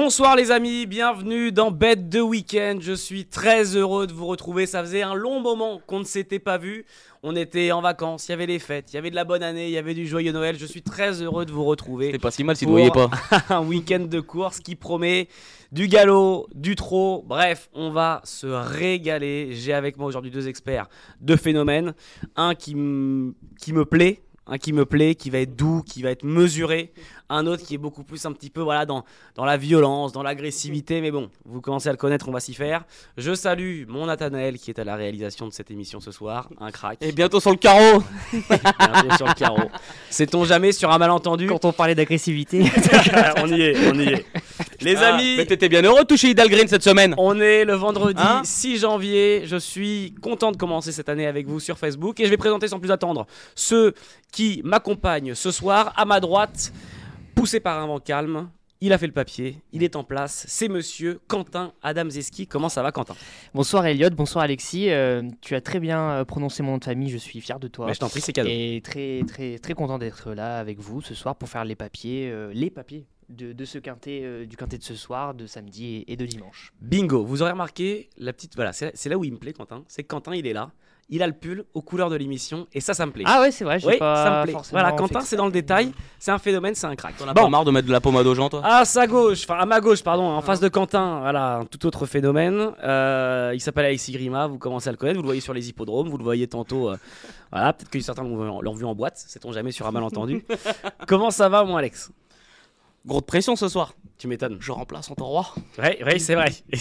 Bonsoir les amis, bienvenue dans Bête de Week-end. Je suis très heureux de vous retrouver. Ça faisait un long moment qu'on ne s'était pas vu. On était en vacances, il y avait les fêtes, il y avait de la bonne année, il y avait du joyeux Noël. Je suis très heureux de vous retrouver. C'est pas si mal si vous ne voyez pas. un week-end de course qui promet du galop, du trot. Bref, on va se régaler. J'ai avec moi aujourd'hui deux experts, deux phénomènes. Un qui, qui me plaît, un qui me plaît, qui va être doux, qui va être mesuré, un autre qui est beaucoup plus un petit peu voilà dans, dans la violence, dans l'agressivité, mais bon, vous commencez à le connaître, on va s'y faire. Je salue mon Nathanaël qui est à la réalisation de cette émission ce soir, un crack. Et bientôt sur le carreau Bientôt sur le carreau. Sait-on jamais sur un malentendu? Quand on parlait d'agressivité. on y est, on y est. Les Ah, amis, Mais t'étais bien heureux de toucher Hidalgreen cette semaine on est le vendredi Hein 6 janvier. Je suis content de commencer cette année avec vous sur Facebook et je vais présenter sans plus attendre ceux qui m'accompagnent ce soir. À ma droite, poussé par un vent calme, il a fait le papier, il est en place. C'est monsieur Quentin Adamzeski. Comment ça va, Quentin? Bonsoir Elliot, bonsoir Alexis. Euh, tu as très bien euh, prononcé mon nom de famille, je suis fier de toi. Mais Je t'en prie, c'est cadeau. Et très très très content d'être là avec vous ce soir pour faire les papiers, euh, les papiers de, de ce quintet, euh, du quintet de ce soir, de samedi et, et de dimanche. Bingo. Vous aurez remarqué la petite. Voilà, c'est là où il me plaît, Quentin. C'est que Quentin, il est là. Il a le pull aux couleurs de l'émission et ça, ça me plaît. Ah ouais, c'est vrai, j'ai oui, pas ça me plaît. forcément Voilà, Quentin, que c'est dans le détail. C'est un phénomène, c'est un crack. T'en as Bon. pas marre de mettre de la pommade aux gens, toi? À sa gauche, enfin à ma gauche, pardon, en face de Quentin, voilà, un tout autre phénomène. Euh, il s'appelle Alexis Grima, vous commencez à le connaître, vous le voyez sur les hippodromes, vous le voyez tantôt. euh, voilà, peut-être que certains l'ont l'ont vu en boîte, sait-on jamais sur un malentendu. Comment ça va, mon Alex? Gros de pression ce soir. Tu m'étonnes. Je remplace en ton roi. Oui, oui, c'est vrai. Et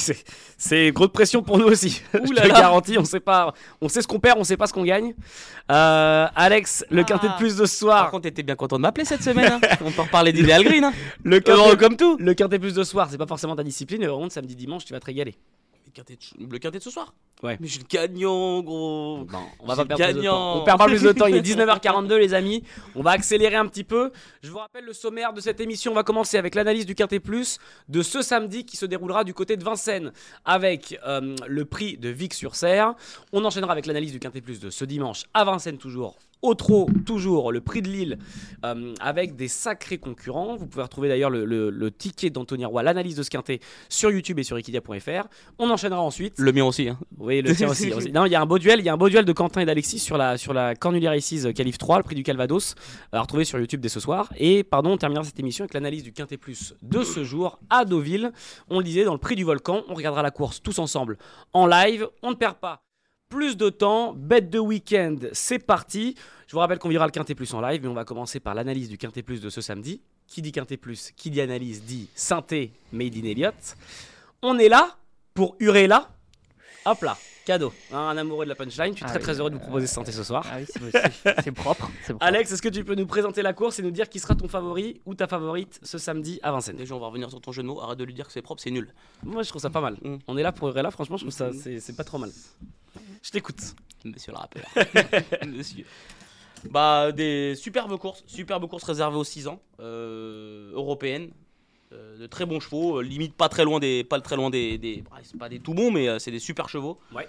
c'est- grosse pression pour nous aussi. Je Ouh te là le là. garantis, on sait pas, on sait ce qu'on perd, on sait pas ce qu'on gagne. Euh, Alex, le Ah. quintet de plus de ce Par soir. contre, t'étais bien content de m'appeler cette semaine. hein. On peut reparler d'Hidalgreen. Hein. Le Heureux quintet, comme tout. le quintet plus de ce soir, c'est pas forcément ta discipline, mais par contre, samedi, dimanche, tu vas te régaler. Le quintet de- Le quintet de ce soir Ouais. Mais j'ai le gagnant, gros. Bon, on va pas perdre plus de temps. On perd pas plus de temps. Il est 19h42, les amis. On va accélérer un petit peu. Je vous rappelle le sommaire de cette émission. On va commencer avec l'analyse du Quintet Plus de ce samedi qui se déroulera du côté de Vincennes avec euh, le prix de Vic-sur-Serre. On enchaînera avec l'analyse du Quintet Plus de ce dimanche à Vincennes toujours. Au trot, toujours le prix de Lille euh, avec des sacrés concurrents. Vous pouvez retrouver d'ailleurs le, le- le ticket d'Anthony Roy, l'analyse de ce quintet sur YouTube et sur equidia.fr. On enchaînera ensuite Le mien aussi. Hein. oui, le tien aussi. aussi. Non, il y a un beau duel. Il y a un beau duel de Quentin et d'Alexis sur la sur la Cornulier Races Calif 3, le prix du Calvados, à retrouver sur YouTube dès ce soir. Et pardon, on terminera cette émission avec l'analyse du Quintet Plus de ce jour à Deauville. On le disait dans le prix du volcan. On regardera la course tous ensemble en live. On ne perd pas plus de temps. Bête de week-end, c'est parti. Je vous rappelle qu'on vivra le Quintet Plus en live, mais on va commencer par l'analyse du Quintet Plus de ce samedi. Qui dit Quintet Plus, qui dit analyse, dit synthé made in Elliott. On est là pour hurler là. Hop là, cadeau. Un amoureux de la punchline. Je suis Ah très oui. très heureux de vous proposer ce synthé ce soir. Ah oui, c'est c'est- c'est propre. c'est propre. Alex, est-ce que tu peux nous présenter la course et nous dire qui sera ton favori ou ta favorite ce samedi à Vincennes? Déjà, on va revenir sur ton jeu de mots. Arrête de lui dire que c'est propre, c'est nul. Moi, je trouve ça pas mal. Mm. On est là pour hurler là. Franchement, je trouve ça c'est c'est pas trop mal. Je t'écoute. Monsieur le rappeur. Monsieur. Bah, des superbes courses, superbes courses réservées aux 6 ans, euh, européennes, euh, de très bons chevaux, euh, limite pas très loin des, pas très loin des, des bah, c'est pas des tout bons, mais euh, c'est des super chevaux. Ouais.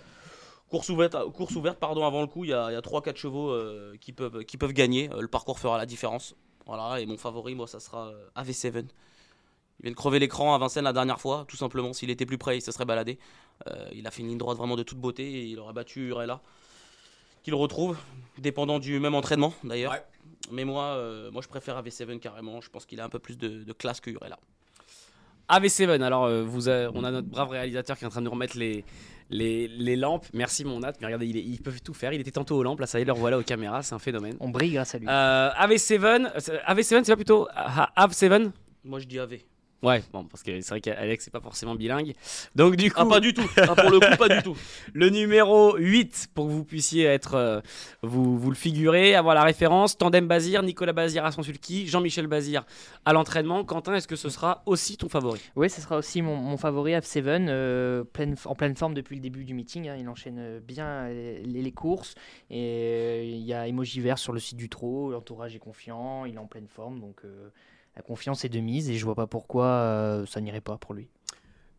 Course ouverte, course ouverte, pardon, avant le coup, il y a, il y a 3-4 chevaux qui peuvent, qui peuvent gagner. Le parcours fera la différence. Voilà, et mon favori, moi, ça sera euh, AV7. Il vient de crever l'écran à Vincennes la dernière fois, tout simplement. S'il était plus près, il se serait baladé. Euh, il a fait une ligne droite vraiment de toute beauté et il aurait battu Urella, qu'il retrouve, dépendant du même entraînement d'ailleurs. Ouais. Mais moi, euh, moi, je préfère AV7 carrément. Je pense qu'il a un peu plus de, de classe que Urella. AV7, alors euh, vous a- on a notre brave réalisateur qui est en train de nous remettre les, les, les lampes. Merci mon Nat, mais regardez, il est- ils peuvent tout faire. Il était tantôt aux lampes, là ça y est, le revoilà aux caméras, c'est un phénomène. On brille grâce à lui. Euh, AV7, euh, c'est- AV7 c'est pas plutôt ah, AV7 Moi, je dis AV. Ouais, bon, parce que c'est vrai qu'Alex c'est pas forcément bilingue. Donc du coup, Ah, pas du tout. Ah, pour le coup, pas du tout. le numéro 8 pour que vous puissiez être euh, vous, vous le figurez, avoir la référence, Tandem Bazir, Nicolas Bazir à son sulky, Jean-Michel Bazir à l'entraînement. Quentin, est-ce que ce sera aussi ton favori? Oui, ce sera aussi mon, mon favori F7, euh, pleine, en pleine forme depuis le début du meeting. hein. il enchaîne bien les, les courses. Et euh, il y a emoji vert sur le site du trot. L'entourage est confiant. Il est en pleine forme. Donc euh, la confiance est de mise. Et je vois pas pourquoi euh, ça n'irait pas pour lui.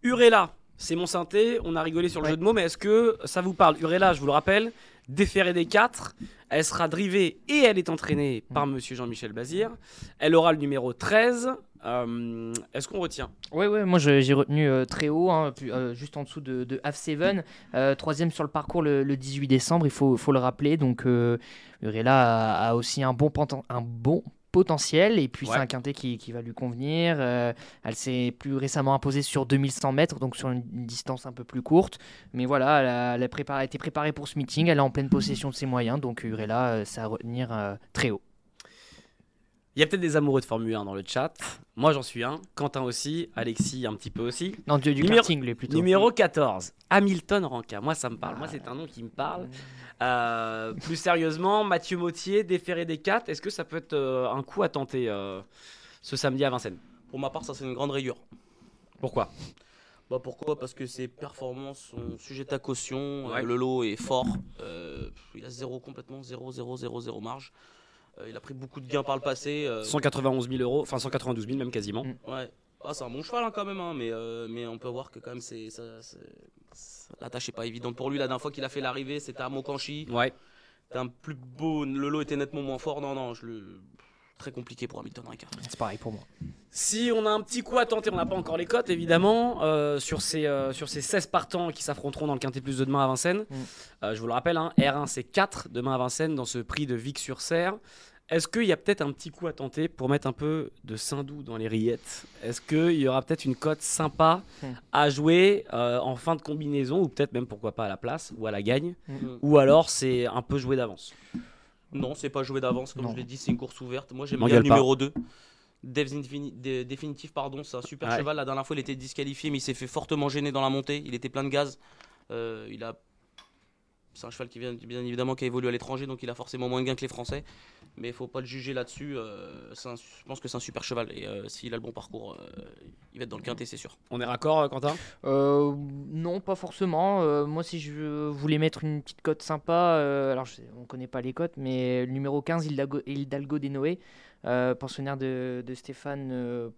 Urella, c'est mon synthé, on a rigolé sur le Ouais. jeu de mots, mais est-ce que ça vous parle? Urella, je vous le rappelle, déférée des 4, elle sera drivée et elle est entraînée par Mm. monsieur Jean-Michel Bazir. Elle aura le numéro 13. Euh, est-ce qu'on retient? Ouais, ouais, moi j'ai retenu euh, très haut, hein, euh, juste en dessous de, de Half Seven. Euh, troisième sur le parcours le, le 18 décembre, il faut, faut le rappeler. Donc Urella a, a aussi un bon, un bon potentiel et puis Ouais. c'est un quintet qui, qui va lui convenir. Euh, elle s'est plus récemment imposée sur 2100 mètres, donc sur une, distance un peu plus courte. Mais voilà, elle a, elle a préparé- été préparée pour ce meeting, elle est en pleine possession de ses moyens, donc Urella, euh, c'est à retenir euh, très haut. Il y a peut-être des amoureux de Formule 1 dans le chat. Moi, j'en suis un. Quentin aussi. Alexis, un petit peu aussi. Non, du, du Numéro- karting, lui, plutôt. Numéro 14. Hamilton Ranka. Moi, ça me parle. Moi, c'est un nom qui me parle. Euh, plus sérieusement, Mathieu Mautier, déféré des 4. Est-ce que ça peut être euh, un coup à tenter euh, ce samedi à Vincennes? Pour ma part, ça c'est une grande rayure. Pourquoi? Bah pourquoi? Parce que ses performances sont sujettes à caution. Ouais. le lot est fort. euh, il a zéro complètement, 0, 0, 0, 0 marge. Euh, il a pris beaucoup de gains par le passé. euh, 191 000 euros. Enfin, 192 000 même quasiment. Mm. Ouais. Ah, c'est un bon cheval hein, quand même, hein, mais, euh, mais on peut voir que quand même c'est, ça- c'est- c'est- la tâche est pas évidente pour lui. La dernière fois qu'il a fait l'arrivée, c'était à Mokanchi. Ouais. C'était un plus beau, le lot était nettement moins fort. Non, non, je le... très compliqué pour Hamilton Ricard. C'est pareil pour moi. Si on a un petit coup à tenter, on n'a pas encore les cotes évidemment, euh, sur, ces, euh, sur ces 16 partants qui s'affronteront dans le Quintet Plus de demain à Vincennes. Mm. Euh, je vous le rappelle, hein, R1 c'est 4 demain à Vincennes dans ce prix de Vic-sur-Serre. Est-ce qu'il y a peut-être un petit coup à tenter pour mettre un peu de Saint-Doux dans les rillettes? Est-ce qu'il y aura peut-être une cote sympa Mm. à jouer euh, en fin de combinaison ou peut-être même pourquoi pas à la place ou à la gagne? Mm. Ou alors c'est un peu joué d'avance? Non, c'est pas joué d'avance, comme Non. je l'ai dit, c'est une course ouverte. Moi j'aime bien le pas. numéro 2. Devs Infini- Dé- définitif, pardon, c'est un super Ouais. cheval. La dernière fois, il était disqualifié, mais il s'est fait fortement gêner dans la montée. Il était plein de gaz. Euh, il a... C'est un cheval qui vient bien évidemment qui a évolué à l'étranger, donc il a forcément moins de gains que les Français. Mais il faut pas le juger là-dessus. euh, un- je pense que c'est un super cheval et euh, s'il a le bon parcours, euh, il va être dans le quintet, c'est sûr. On est raccord, Quentin? Euh, non, pas forcément. Euh, moi, si je voulais mettre une petite cote sympa, euh, alors je sais, on connaît pas les cotes, mais le numéro 15, Hidalgo, Hidalgo des Noé, euh, pensionnaire de, Stéphane euh,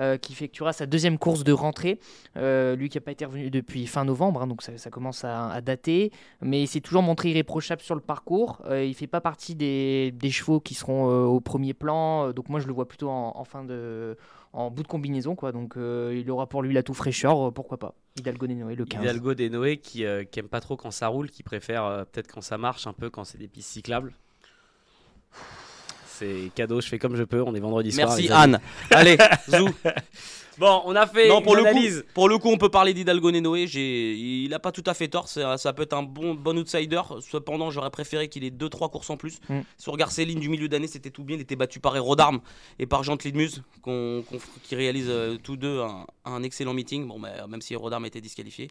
euh, qui effectuera sa deuxième course de rentrée. Euh, lui qui n'a pas été revenu depuis fin novembre, hein, donc ça, commence à, dater, mais il s'est toujours montré irréprochable sur le parcours. Il fait pas partie des, chevaux qui seront au premier plan, donc moi je le vois plutôt en, fin de en bout de combinaison quoi donc il aura pour lui la tout fraîcheur pourquoi pas Hidalgo des Noé le 15 Hidalgo des Noé qui, euh, qui aime pas trop quand ça roule, qui préfère peut-être quand ça marche un peu quand c'est des pistes cyclables. C'est cadeau, je fais comme je peux, on est vendredi soir. Merci. Anne. Allez, zou. Bon, on a fait Non, pour une le, analyse. coup, pour le coup, on peut parler d'Hidalgo Noé. J'ai, il a pas tout à fait tort. Ça, ça peut être un bon, bon outsider. Cependant, j'aurais préféré qu'il ait 2-3 courses en plus. Mm. Si on regarde ses lignes du milieu d'année, c'était tout bien. Il était battu par Hérodarme et par Jean Muse, qu'on, qu'on- qui réalisent euh, tous deux un, un excellent meeting. Bon, mais, même si Hérodarme était disqualifié.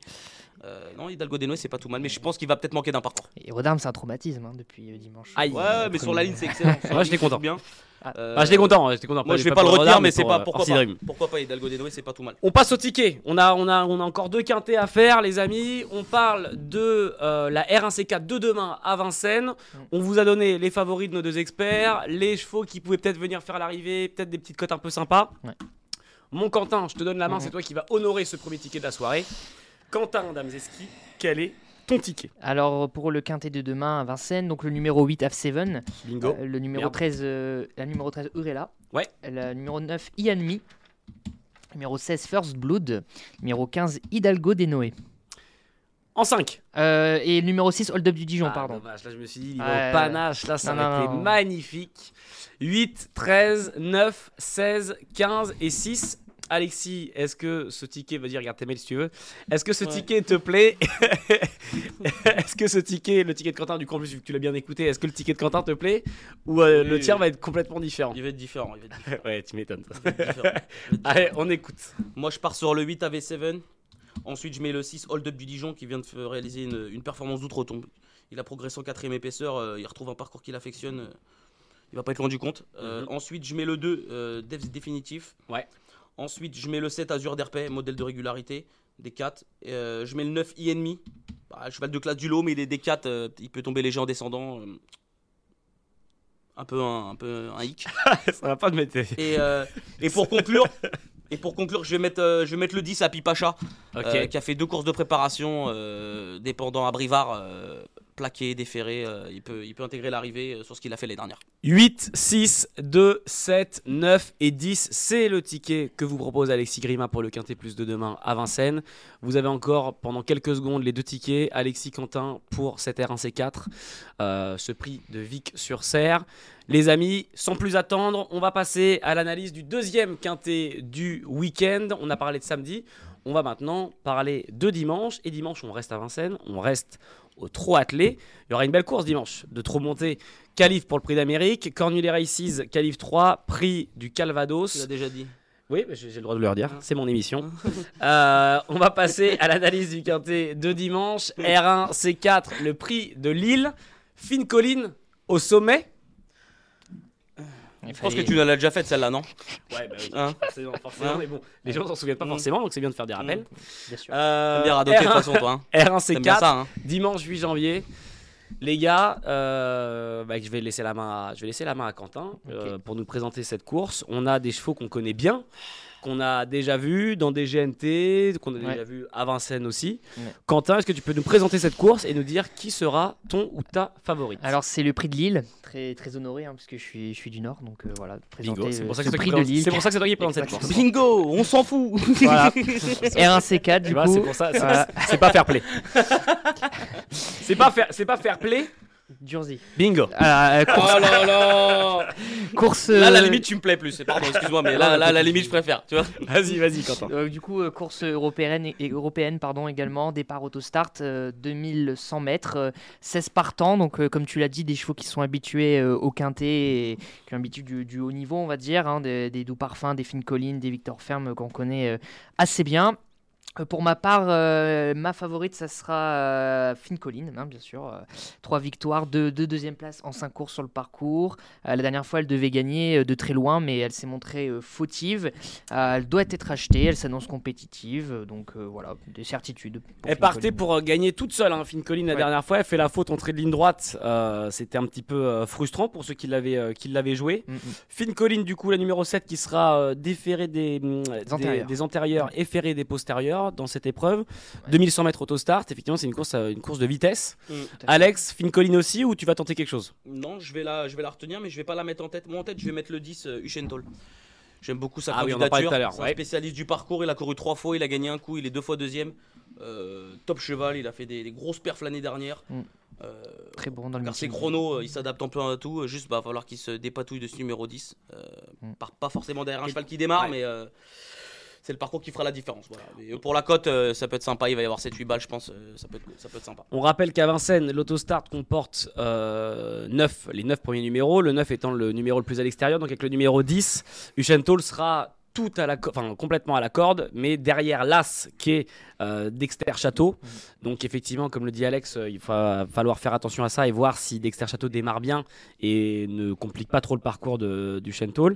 Euh, non, Hidalgo Noé, c'est pas tout mal. Mais je pense qu'il va peut-être manquer d'un parcours. et Rodarm c'est un traumatisme hein, depuis euh, dimanche Aïe. Ouais, mais sur la ligne, c'est excellent. Moi, j'étais c'est bien. Ah. Euh, Ah, j'étais content, j'étais content. Moi, je vais pas pas le retenir, mais c'est pas euh, pourquoi pas. Pourquoi pas Hidalgo c'est pas tout mal. On passe au ticket. On a, on, a, on a encore deux quintés à faire, les amis. On parle de euh, la R1C4 de demain à Vincennes. On vous a donné les favoris de nos deux experts, les chevaux qui pouvaient peut-être venir faire l'arrivée, peut-être des petites cotes un peu sympas. Ouais. Mon Quentin, je te donne la main, Mhm. c'est toi qui vas honorer ce premier ticket de la soirée. Quentin Damzeski, quel est ton ticket alors pour le quintet de demain à Vincennes donc le numéro 8 F7 Bingo. euh, le numéro Merde. 13 euh, la numéro 13 Urella Ouais. le numéro 9 Ianmi numéro 16 First Blood numéro 15 Hidalgo des Noé En 5. Euh, et le numéro 6 Hold Up du Dijon Ah, pardon Dommage, là je me suis dit, il va Ouais, au panache, là ça aurait été magnifique. 8, 13, 9, 16, 15 et 6. Alexis, est-ce que ce ticket, vas-y, regarde tes mails si tu veux. Est-ce que ce Ouais. ticket te plaît Est-ce que ce ticket, le ticket de Quentin, du coup, en plus, vu que tu l'as bien écouté, est-ce que le ticket de Quentin te plaît Ou euh, Oui, le oui. tien va être complètement différent Il va être différent. Il va être différent. Ouais, tu m'étonnes. Va va. Allez, on écoute. Moi, je pars sur le 8 AV7. Ensuite, je mets le 6 Hold Up du Dijon qui vient de réaliser une, une performance d'outre-tombe. Il a progressé en quatrième épaisseur. euh, il retrouve un parcours qu'il affectionne. euh, il va pas être loin du compte. Euh, Mhm. Ensuite, je mets le 2 euh, Devs définitif. Ouais. Ensuite, je mets le 7 Azur d'Herpet, modèle de régularité. Des 4. Euh, je mets le 9 INMI. Bah, cheval de classe du lot, mais il est des 4. euh, il peut tomber léger en descendant. euh, un peu un, un peu un hic. ça va pas te mettre. Et, et pour conclure, Et pour conclure, je vais mettre, euh, je vais mettre le 10 à Pipacha, euh, qui a fait deux courses de préparation euh, dépendant à Brivard, plaqué, déféré. euh, il, peut, il intégrer l'arrivée euh, sur ce qu'il a fait l'année dernière. 8, 6, 2, 7, 9 et 10, c'est le ticket que vous propose Alexis Grima pour le Quintet Plus de demain à Vincennes. Vous avez encore pendant quelques secondes les deux tickets. Alexis Quentin pour cette R1C4, euh, ce prix de Vic sur Serre. Les amis, sans plus attendre, on va passer à l'analyse du deuxième Quintet du week-end. On a parlé de samedi. On va maintenant parler de dimanche. Et dimanche, on reste à Vincennes. On reste au trot attelé. Il y aura une belle course dimanche de trot monté Calif pour le prix d'Amérique, Cornulet Races, Calif 3, prix du Tu l'as Calvados. déjà dit. Oui, j'ai le droit de le redire, c'est mon émission. Euh, on va passer à l'analyse du quintet de dimanche. R1, C4, le prix de Lille. Fine colline au sommet. Je pense que tu l'as déjà faite celle-là, non Ouais, bah oui, Hein forcément, forcément, Hein mais bon, les gens s'en souviennent pas Mm. forcément, donc c'est bien de faire des rappels. Bien sûr. Euh, bien radoter de toute R1, façon, toi. Hein. R1, T'aimes bien C4, ça, hein. dimanche 8 janvier. Les gars, euh, bah, je vais laisser la main à, je vais laisser la main à Quentin euh, pour nous présenter cette course. On a des chevaux qu'on connaît bien, qu'on a déjà vus dans des GNT, qu'on a Ouais. déjà vu à Vincennes aussi. Ouais. Quentin, est-ce que tu peux nous présenter cette course et nous dire qui sera ton ou ta favorite? Alors c'est le prix de Lille, très très honoré hein, parce que je suis je suis du Nord donc euh, voilà présenter Bingo, c'est euh, pour ça ce que c'est toi prix qui de Lille. c'est pour ça que c'est toi qui présente cette course. Bingo, on s'en fout. Voilà. R1C4 Tu du vois, coup. c'est pour ça, c'est voilà. c'est pas fair play. c'est pas fair, c'est pas fair play. Durzy. Bingo. Ah, euh, course, Oh là là course, Là, la euh, limite, tu me plais plus. Pardon, excuse-moi, mais là, là, la limite, je préfère. Tu vois Vas-y, vas-y, Quentin. euh, du coup, course européenne, et, européenne pardon, également, départ autostart, euh, 2100 mètres, euh, 16 partants, donc euh, comme tu l'as dit, des chevaux qui sont habitués euh, au quintet et qui ont l'habitude du, du haut niveau, on va dire, hein, des, des doux parfums, des fines collines, des Victor Ferme qu'on connaît euh, assez bien. Euh, Pour ma part, euh, ma favorite, ça sera euh, Fine Colline, hein, bien sûr. Euh, trois victoires, deux, deux deuxième places en cinq courses sur le parcours. La dernière fois, elle devait gagner de très loin, mais elle s'est montrée fautive. Elle doit être achetée, elle s'annonce compétitive, donc voilà, des certitudes. Elle partait pour gagner toute seule, hein, Fine Colline, la Ouais. dernière fois. Elle fait la faute entrée de ligne droite. C'était un petit peu frustrant pour ceux qui l'avaient joué. Mm, mm. Fine Colline, du coup, la numéro 7 qui sera déférée des, mm, des, antérieurs. des antérieurs et ferrée des postérieurs dans cette épreuve. 2100 mètres autostart, effectivement, c'est une course, euh, une course de vitesse. Fait. Alex, Fine Colline aussi, ou tu vas tenter quelque chose? Non, je vais, la, je vais la retenir, mais je vais pas la mettre en tête. Moi, en tête, je vais mettre le 10, euh, Uchentol. J'aime beaucoup sa Ah oui, on en parlait candidature. tout à l'heure, C'est ouais. un spécialiste du parcours. Il a couru trois fois, il a gagné un coup, il est deux fois deuxième. Euh, top cheval, il a fait des, des grosses perfs l'année dernière. Mm. Euh, Très bon dans le car ses chronos, euh, il s'adapte un peu à tout. euh, Juste, bah, va falloir qu'il se dépatouille de ce numéro 10. Euh, Mm. par- pas forcément derrière un cheval qui démarre, Ouais. mais euh, c'est le parcours qui fera la différence. Euh, pour la cote, euh, ça peut être sympa. Il va y avoir 7-8 balles, je pense. euh, ça, peut être, ça peut être sympa. On rappelle qu'à Vincennes, l'autostart comporte euh, 9, les 9 premiers numéros, le 9 étant le numéro le plus à l'extérieur, donc avec le numéro 10, Uchentol sera tout à la enfin, complètement à la corde, mais derrière l'As qui est euh, Dexter Château. Donc effectivement, comme le dit Alex, euh, il va falloir faire attention à ça et voir si Dexter Château démarre bien et ne complique pas trop le parcours de, du Chentol.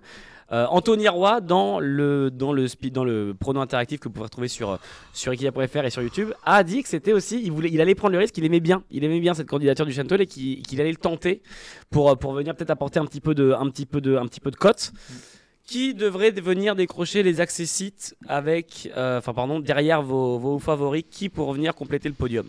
Euh, Anthony Roy, dans le, dans, le, dans le prono interactif que vous pouvez retrouver sur, sur Equidia.fr et sur YouTube, a dit que c'était aussi, il, voulait, il allait prendre le risque, il aimait bien, il aimait bien cette candidature du Chentol et qu'il allait le tenter pour, pour venir peut-être apporter un petit peu de, un petit peu de, un petit peu de cote. Qui devrait venir décrocher les accessites avec, euh, enfin pardon, derrière vos, vos favoris, qui pour venir compléter le podium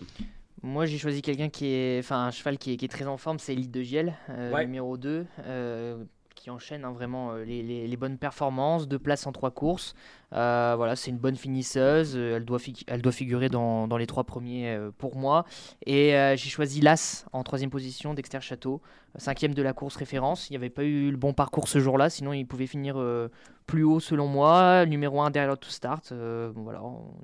Moi, j'ai choisi quelqu'un qui est, enfin, un cheval qui est, qui est très en forme, c'est Elite de Giel, euh, Ouais. numéro 2, euh, qui enchaîne hein, vraiment euh, les, bonnes performances, deux places en trois courses. Euh, voilà, c'est une bonne finisseuse, euh, elle doit, figurer dans, les trois premiers pour moi. Et j'ai choisi l'As en troisième position, Dexter Château, cinquième de la course référence. Il n'y avait pas eu le bon parcours ce jour-là, sinon il pouvait finir plus haut selon moi. Numéro 1 derrière to start. Voilà,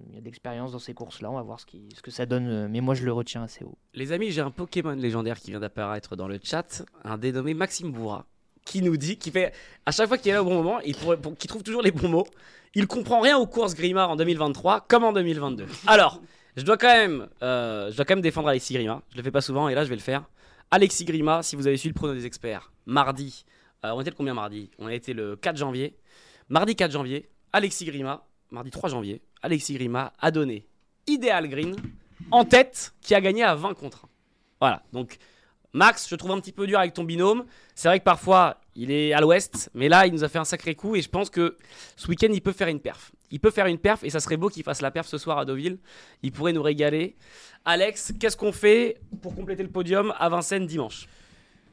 il y a de l'expérience dans ces courses-là, on va voir ce, ce que ça donne, mais moi je le retiens assez haut. Les amis, j'ai un Pokémon légendaire qui vient d'apparaître dans le chat, un dénommé Maxime Bourra, qui nous dit, qui fait, à chaque fois qu'il est là au bon moment, il, qu'il trouve toujours les bons mots, il comprend rien aux courses Grimard en 2023 comme en 2022. Alors, je dois quand même, euh, je dois quand même défendre Alexis Grima, je le fais pas souvent et là je vais le faire. Alexis Grima, si vous avez suivi le prono des experts, mardi, euh, on était le combien mardi? On a été le 4 janvier. Mardi 4 janvier, Alexis Grima, mardi 3 janvier, Alexis Grima a donné Ideal Green en tête qui a gagné à 20 contre 1. Voilà, donc Max, je trouve un petit peu dur avec ton binôme. C'est vrai que parfois Il est à l'ouest, mais là, il nous a fait un sacré coup et je pense que ce week-end, il peut faire une perf. Il peut faire une perf et ça serait beau qu'il fasse la perf ce soir à Deauville. Il pourrait nous régaler. Alex, qu'est-ce qu'on fait pour compléter le podium à Vincennes dimanche?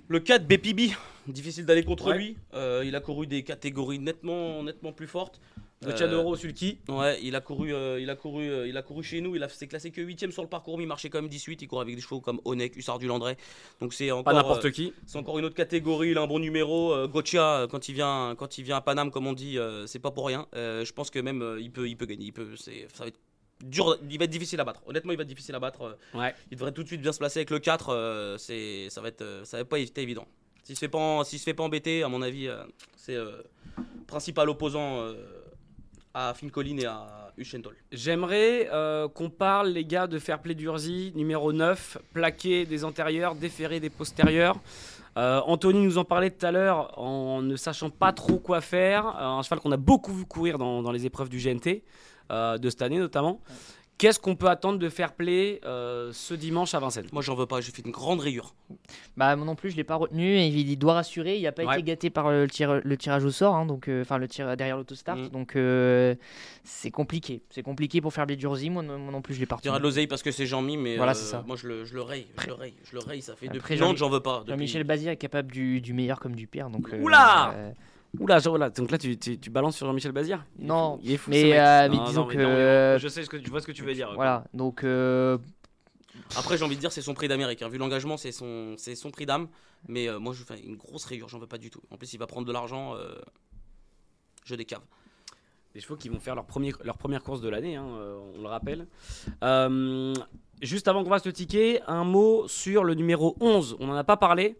Le 4 BPB, difficile d'aller contre Ouais. lui. Euh, il a couru des catégories nettement, nettement plus fortes. Le Euh, Chadoro Sulky. Ouais, il a couru, euh, il a couru, euh, il a couru chez nous. Il a s'est classé que 8 sur le parcours, mais il marchait quand même 18. Il court avec des chevaux comme Onek, Hussard du Landré. Donc c'est encore, Pas n'importe qui. c'est encore une autre catégorie. Il a un bon numéro. Euh, quand il vient, quand il vient à Paname, comme on dit, c'est pas pour rien. Je pense que même il peut, il peut gagner. Il peut, c'est, ça va être dur. Il va être difficile à battre. Honnêtement, il va être difficile à battre. Ouais. Il devrait tout de suite bien se placer avec le 4. euh, c'est, ça va être, euh, ça va pas être évident. S'il se fait pas, s'il se fait pas embêter, à mon avis, euh, c'est principal opposant à Finn Collin et à Ushentol. J'aimerais euh, qu'on parle, les gars, de Fair Play d'Urzy, numéro 9, plaqué des antérieurs, déféré des postérieurs. Euh, Anthony nous en parlait tout à l'heure en ne sachant pas trop quoi faire. Euh, un cheval qu'on a beaucoup vu courir dans, dans les épreuves du GNT, euh, de cette année notamment. Qu'est-ce qu'on peut attendre de Fair Play euh, ce dimanche à Vincennes? Moi, j'en veux pas. J'ai fait une grande rayure. Bah moi non plus je l'ai pas retenu et il doit rassurer, il n'a pas Ouais. été gâté par le, tir- le tirage au sort, hein, donc euh, enfin le tir derrière l'autostart, Mm. donc euh, c'est compliqué, c'est compliqué pour faire les Jersey, moi, non- moi non plus je l'ai pas dirais de retenu. l'oseille parce que c'est Jean-Mi, mais Voilà, euh, c'est ça. moi je le, je le raye, je le raye, je le raye. Ça fait Après, depuis Nantes, j'en veux pas. depuis- Jean-Michel Bazir est capable du, du meilleur comme du pire, donc. euh, Oula euh, Oula, voilà, donc là tu, tu- tu balances sur Jean-Michel Bazir? Il est Non, fou, il est fou, mais, euh, Non, disons non, que- non, je sais ce que tu vois ce que tu veux dire. Voilà, donc euh, Après, j'ai envie de dire, c'est son prix d'Amérique. hein. Vu l'engagement, c'est son, c'est son prix d'âme. Mais euh, moi, je fais une grosse rayure, j'en veux pas du tout. En plus, il va prendre de l'argent. euh, Je décave. Des chevaux qui vont faire leur, premier, leur première course de l'année, hein, on le rappelle. Euh, juste avant qu'on fasse le ticket, un mot sur le numéro 11. On n'en a pas parlé,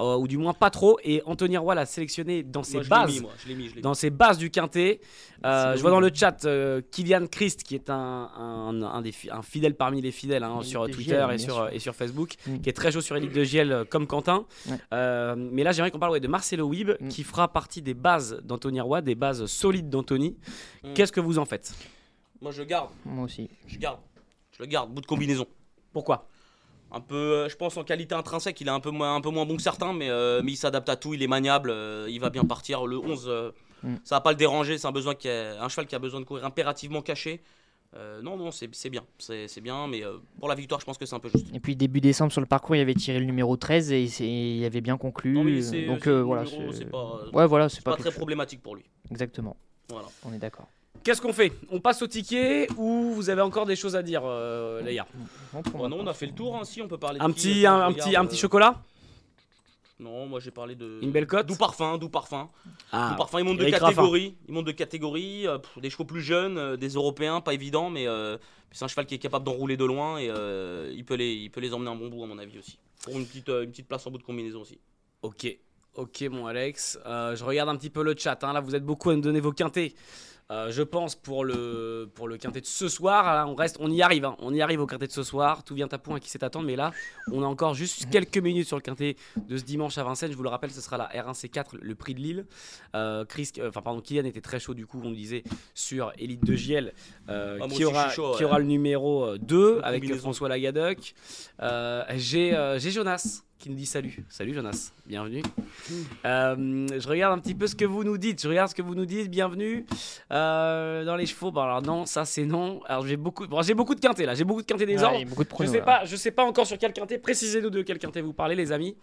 euh, ou du moins pas trop, et Anthony Roy l'a sélectionné dans ses Moi, je l'ai bases. mis, moi. Je l'ai mis. Dans ses bases du quintet, Euh, je vois dans le chat euh, Kylian Christ, qui est un, un, un des fi- un fidèle parmi les fidèles hein, sur Twitter Giel, et sur, sûr. et sur Facebook, Mm. qui est très chaud sur Elite de Giel euh, comme Quentin. Ouais. Euh, mais là, j'aimerais qu'on parle ouais, de Marcelo Wib, Mm. qui fera partie des bases d'Anthony Roy, des bases solides d'Anthony. Mm. Qu'est-ce que vous en faites? Moi, je garde. moi aussi. Je garde. Je le garde. Bout de combinaison. Pourquoi? Un peu, euh, je pense en qualité intrinsèque, il est un peu moins, un peu moins bon que certains, mais, euh, mais il s'adapte à tout, il est maniable, euh, il va bien partir. Le 11, euh, Mm. ça va pas le déranger, c'est un, besoin qui est- un cheval qui a besoin de courir impérativement caché. Non, non, c'est bien, c'est bien, mais pour la victoire, je pense que c'est un peu juste. Et puis début décembre sur le parcours, il avait tiré le numéro 13 et il avait bien conclu. Non, donc voilà. c'est- pas, Ouais, voilà, pas, très chose- problématique pour lui. Exactement. Voilà. On est d'accord. Qu'est-ce qu'on fait? On passe au ticket ou vous avez encore des choses à dire, euh, les gars Bon, moi, non, on a fait le tour, hein, si on peut parler de un qui, petit, un, petit, un petit euh, chocolat? Non, moi j'ai parlé de. Une belle cote? Doux parfum, doux parfum. Ah, Doux parfum, il monte de Eric Raffin. catégorie. Il monte de catégorie. euh, des chevaux plus jeunes, euh, des Européens, pas évident, mais euh, c'est un cheval qui est capable d'enrouler de loin et euh, il, peut les, il peut les emmener un bon bout, à mon avis aussi. Pour une petite, euh, une petite place en bout de combinaison aussi. Ok, ok mon Alex. Euh, je regarde un petit peu le chat. hein. Là, vous êtes beaucoup à nous donner vos quintés. Euh, je pense pour le, pour le quintet de ce soir, là, on reste, on y arrive, hein. on y arrive au quintet de ce soir. Tout vient à point à qui sait attendre, mais là, on a encore juste quelques minutes sur le quintet de ce dimanche à Vincennes. Je vous le rappelle, ce sera la R1C4, le prix de Lille. Euh, Chris, euh, enfin pardon, Kylian était très chaud du coup, on le disait sur Elite de Giel, euh, Ah, qui, aussi, aura, chaud, qui ouais. aura le numéro euh, 2 La avec. François. Euh, euh, j'ai Jonas qui nous dit salut. Salut Jonas, bienvenue. Euh, je regarde un petit peu ce que vous nous dites. Je regarde ce que vous nous dites. Bienvenue Euh, dans les chevaux. Bon alors non, ça c'est non. Alors j'ai beaucoup, bon, j'ai beaucoup de quintés là. J'ai beaucoup de quintés des ordres. beaucoup de Je sais pas, je sais pas encore sur quel quintet. Précisez-nous de quel quintet vous parlez, les amis.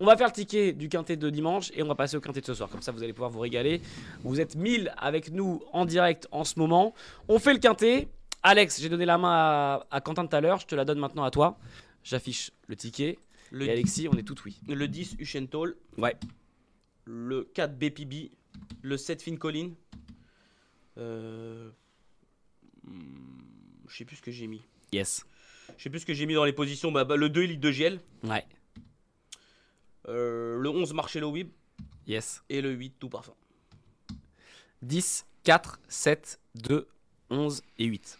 On va faire le ticket du quintet de dimanche et on va passer au quintet de ce soir. Comme ça, vous allez pouvoir vous régaler. Vous êtes 1000 avec nous en direct en ce moment. On fait le quintet. Alex, j'ai donné la main à, à Quentin tout à l'heure. Je te la donne maintenant à toi. J'affiche le ticket. Le, Et Alexis, on est tout oui. le 10 Uchentol. Ouais. Le 4 BPB. Le 7 Finn Collin. Euh... hmm, Je sais plus ce que j'ai mis. Yes. Je sais plus ce que j'ai mis dans les positions. Bah, bah, le 2 Elite de Giel. Ouais. Euh, le 11 Marcelo Wib. Yes. Et le 8 Tout Parfum. 10, 4, 7, 2, 11 et 8.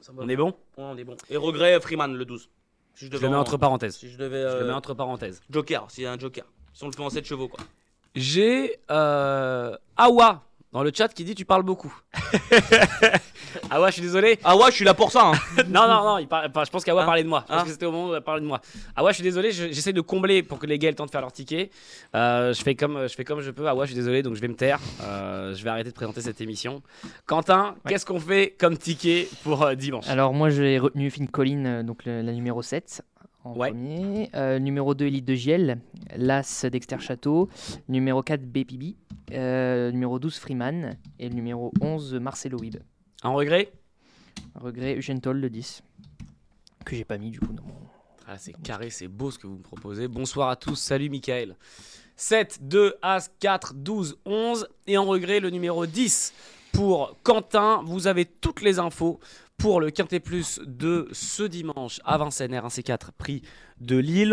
Ça va. On est bon? Ouais, on est bon. Et regret Freeman le 12. Si je le mets en- entre parenthèses. Si je devais. Je le euh, mets entre parenthèses. Joker, s'il y a un Joker. Si on le fait en 7 chevaux, quoi. J'ai euh, Awa dans le chat qui dit tu parles beaucoup. Ah ouais, je suis désolé. Ah ouais, je suis là pour ça. hein. non, non, non, il par- enfin, je pense qu'Awa Hein parlait de moi. Je pense Hein que c'était au moment où il parlait de moi. Ah ouais, je suis désolé, je- j'essaie de combler pour que les gars aient le temps de faire leur ticket. Euh, je, fais comme, je fais comme je peux. Ah ouais, je suis désolé, donc je vais me taire. Euh, je vais arrêter de présenter cette émission. Quentin, Ouais. qu'est-ce qu'on fait comme ticket pour euh, dimanche? Alors moi j'ai retenu Finn Collin, donc le- la numéro 7 en Ouais. premier. Euh, numéro 2 Elite de Giel, l'As Dexter Château. Numéro 4 BPB. Euh, numéro 12 Freeman. Et le numéro 11 Marcelo Wib. Un regret? Regret Eugène Toll le 10. Que j'ai pas mis du coup dans mon... Ah, c'est carré, c'est beau ce que vous me proposez. Bonsoir à tous, salut Michael. 7, 2, As, 4, 12, 11. Et en regret, le numéro 10 pour Quentin. Vous avez toutes les infos pour le Quintet Plus de ce dimanche à Vincennes, R1C4, prix de Lille.